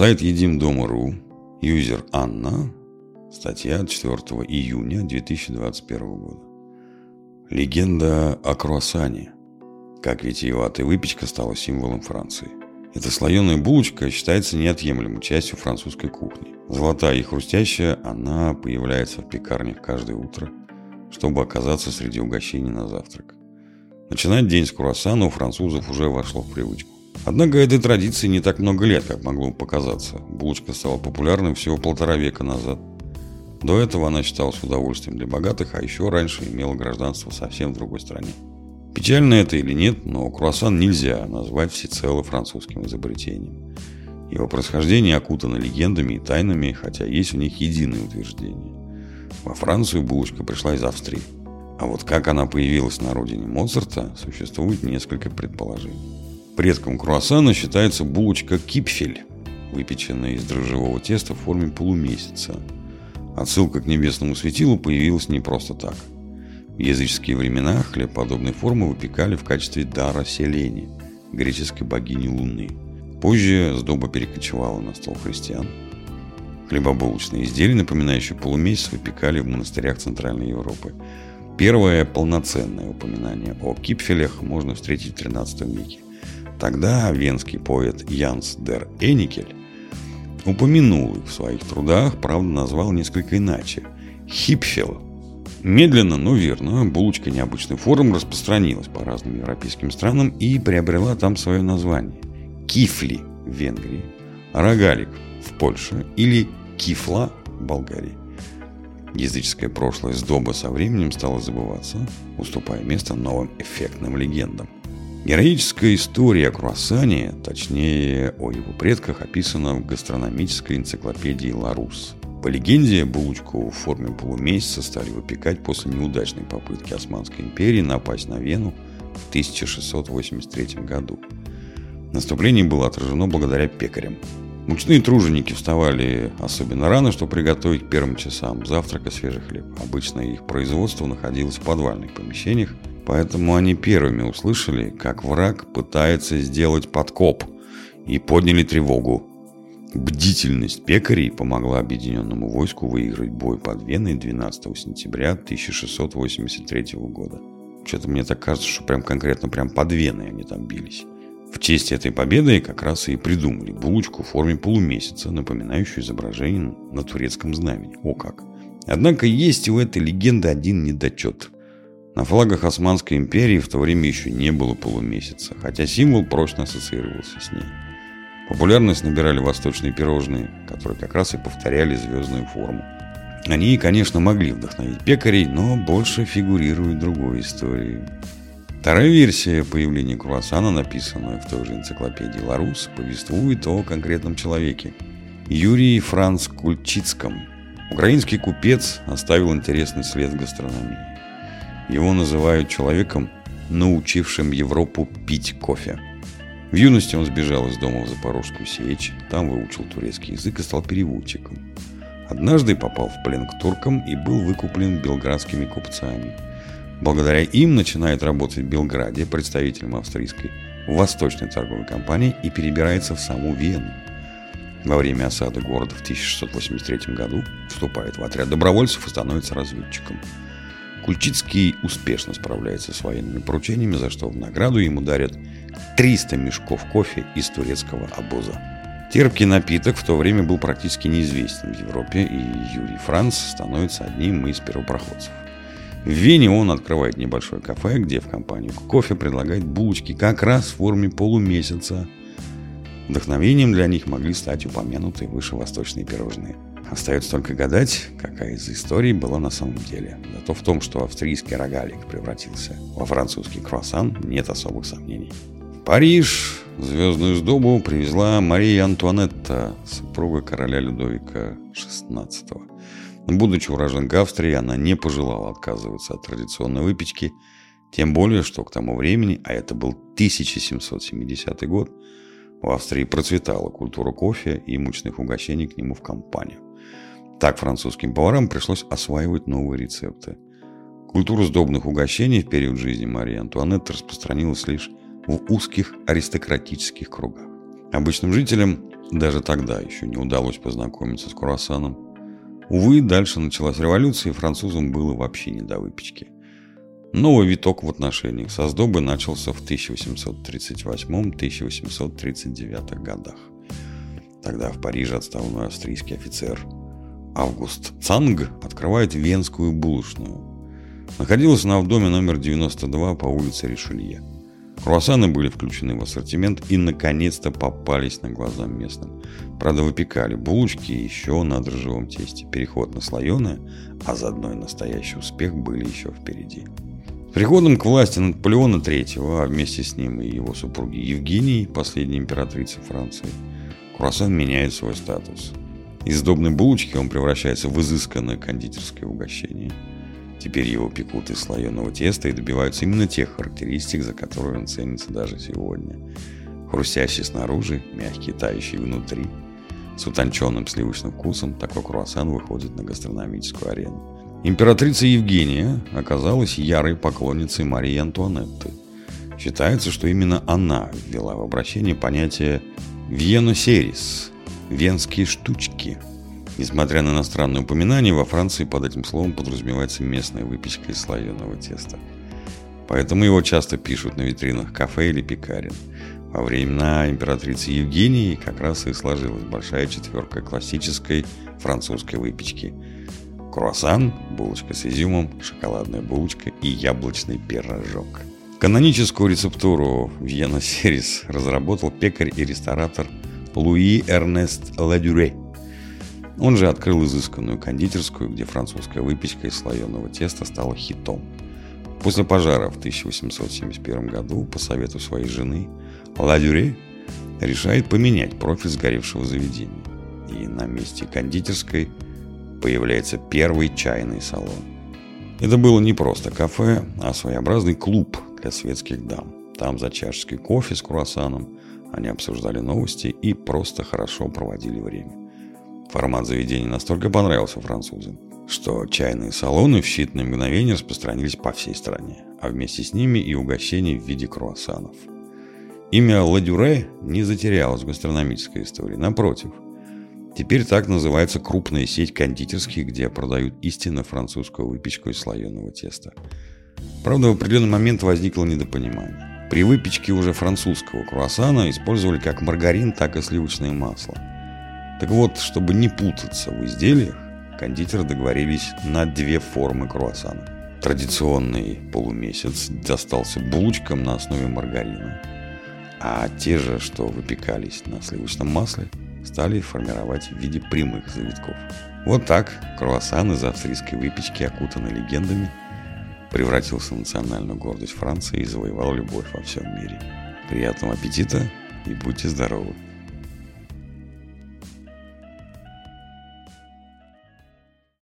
Сайт Едим Дома.ру, юзер Анна, статья от 4 июня 2021 года. Легенда о круассане. Как витиеватая выпечка стала символом Франции. Эта слоеная булочка считается неотъемлемой частью французской кухни. Золотая и хрустящая, она появляется в пекарнях каждое утро, чтобы оказаться среди угощений на завтрак. Начинать день с круассана у французов уже вошло в привычку. Однако этой традиции не так много лет, как могло бы показаться. Булочка стала популярной всего полтора века назад. До этого она считалась удовольствием для богатых, а еще раньше имела гражданство совсем в другой стране. Печально это или нет, но круассан нельзя назвать всецело французским изобретением. Его происхождение окутано легендами и тайнами, хотя есть в них единое утверждение. Во Францию булочка пришла из Австрии. А вот как она появилась на родине Моцарта, существует несколько предположений. Предком круассана считается булочка кипфель, выпеченная из дрожжевого теста в форме полумесяца. Отсылка к небесному светилу появилась не просто так. В языческие времена хлеб подобной формы выпекали в качестве дара Селени, греческой богини Луны. Позже сдоба перекочевала на стол христиан. Хлебобулочные изделия, напоминающие полумесяц, выпекали в монастырях Центральной Европы. Первое полноценное упоминание о кипфелях можно встретить в XIII веке. Тогда венский поэт Янс дер Эникель упомянул их в своих трудах, правда назвал несколько иначе – хипфел. Медленно, но верно, булочка необычной формы распространилась по разным европейским странам и приобрела там свое название – кифли в Венгрии, рогалик в Польше или кифла в Болгарии. Языческое прошлое сдоба со временем стало забываться, уступая место новым эффектным легендам. Героическая история о круассане, точнее о его предках, описана в гастрономической энциклопедии «Ларус». По легенде, булочку в форме полумесяца стали выпекать после неудачной попытки Османской империи напасть на Вену в 1683 году. Наступление было отражено благодаря пекарям. Мучные труженики вставали особенно рано, чтобы приготовить первым часам завтрака свежий хлеб. Обычно их производство находилось в подвальных помещениях, Поэтому они первыми услышали, как враг пытается сделать подкоп и подняли тревогу. Бдительность пекарей помогла объединенному войску выиграть бой под Веной 12 сентября 1683 года. Что-то мне так кажется, что прям конкретно прям под Веной они там бились. В честь этой победы как раз и придумали булочку в форме полумесяца, напоминающую изображение на турецком знамени. О как! Однако есть у этой легенды один недочет. На флагах Османской империи в то время еще не было полумесяца, хотя символ прочно ассоциировался с ней. Популярность набирали восточные пирожные, которые как раз и повторяли звездную форму. Они, конечно, могли вдохновить пекарей, но больше фигурируют другой истории. Вторая версия появления круассана, написанная в той же энциклопедии Ларус, повествует о конкретном человеке. Юрии Франц Кульчицком. Украинский купец оставил интересный след в гастрономии. Его называют человеком, научившим Европу пить кофе. В юности он сбежал из дома в Запорожскую сечь, там выучил турецкий язык и стал переводчиком. Однажды попал в плен к туркам и был выкуплен белградскими купцами. Благодаря им начинает работать в Белграде представителем австрийской восточной торговой компании и перебирается в саму Вену. Во время осады города в 1683 году вступает в отряд добровольцев и становится разведчиком – Кульчицкий успешно справляется с военными поручениями, за что в награду ему дарят 300 мешков кофе из турецкого обоза. Терпкий напиток в то время был практически неизвестен в Европе, и Юрий Франц становится одним из первопроходцев. В Вене он открывает небольшое кафе, где в компанию кофе предлагает булочки как раз в форме полумесяца. Вдохновением для них могли стать упомянутые выше восточные пирожные – Остается только гадать, какая из историй была на самом деле. Зато в том, что австрийский рогалик превратился во французский круассан, нет особых сомнений. В Париж звездную сдобу привезла Мария Антуанетта, супруга короля Людовика XVI. Будучи уроженкой Австрии, она не пожелала отказываться от традиционной выпечки, тем более, что к тому времени, а это был 1770 год, в Австрии процветала культура кофе и мучных угощений к нему в компанию. Так французским поварам пришлось осваивать новые рецепты. Культура сдобных угощений в период жизни Марии Антуанетты распространилась лишь в узких аристократических кругах. Обычным жителям даже тогда еще не удалось познакомиться с круассаном. Увы, дальше началась революция, и французам было вообще не до выпечки. Новый виток в отношениях со сдобой начался в 1838-1839 годах. Тогда в Париже отставной австрийский офицер Август Цанг открывает Венскую булочную. Находилась она в доме номер 92 по улице Ришелье. Круассаны были включены в ассортимент и наконец-то попались на глаза местным. Правда, выпекали булочки еще на дрожжевом тесте. Переход на слоеное, а заодно и настоящий успех были еще впереди. С приходом к власти Наполеона III, а вместе с ним и его супруги Евгении, последней императрицы Франции, круассан меняет свой статус. Из сдобной булочки он превращается в изысканное кондитерское угощение – Теперь его пекут из слоеного теста и добиваются именно тех характеристик, за которые он ценится даже сегодня. Хрустящий снаружи, мягкий, тающий внутри. С утонченным сливочным вкусом такой круассан выходит на гастрономическую арену. Императрица Евгения оказалась ярой поклонницей Марии Антуанетты. Считается, что именно она ввела в обращение понятие «вьено серис» – «венские штучки», Несмотря на иностранные упоминания, во Франции под этим словом подразумевается местная выпечка из слоеного теста. Поэтому его часто пишут на витринах кафе или пекарен. Во времена императрицы Евгении как раз и сложилась большая четверка классической французской выпечки. Круассан, булочка с изюмом, шоколадная булочка и яблочный пирожок. Каноническую рецептуру Вьена Серис разработал пекарь и ресторатор Луи Эрнест Ладюре – он же открыл изысканную кондитерскую, где французская выпечка из слоеного теста стала хитом. После пожара в 1871 году, по совету своей жены, Ладюре решает поменять профиль сгоревшего заведения. И на месте кондитерской появляется первый чайный салон. Это было не просто кафе, а своеобразный клуб для светских дам. Там за чашечкой кофе с круассаном они обсуждали новости и просто хорошо проводили время. Формат заведения настолько понравился французам, что чайные салоны в считанные мгновения распространились по всей стране, а вместе с ними и угощения в виде круассанов. Имя Ладюре не затерялось в гастрономической истории, напротив. Теперь так называется крупная сеть кондитерских, где продают истинно французскую выпечку из слоеного теста. Правда, в определенный момент возникло недопонимание. При выпечке уже французского круассана использовали как маргарин, так и сливочное масло – так вот, чтобы не путаться в изделиях, кондитеры договорились на две формы круассана. Традиционный полумесяц достался булочкам на основе маргарина, а те же, что выпекались на сливочном масле, стали формировать в виде прямых завитков. Вот так круассан из австрийской выпечки, окутанный легендами, превратился в национальную гордость Франции и завоевал любовь во всем мире. Приятного аппетита и будьте здоровы!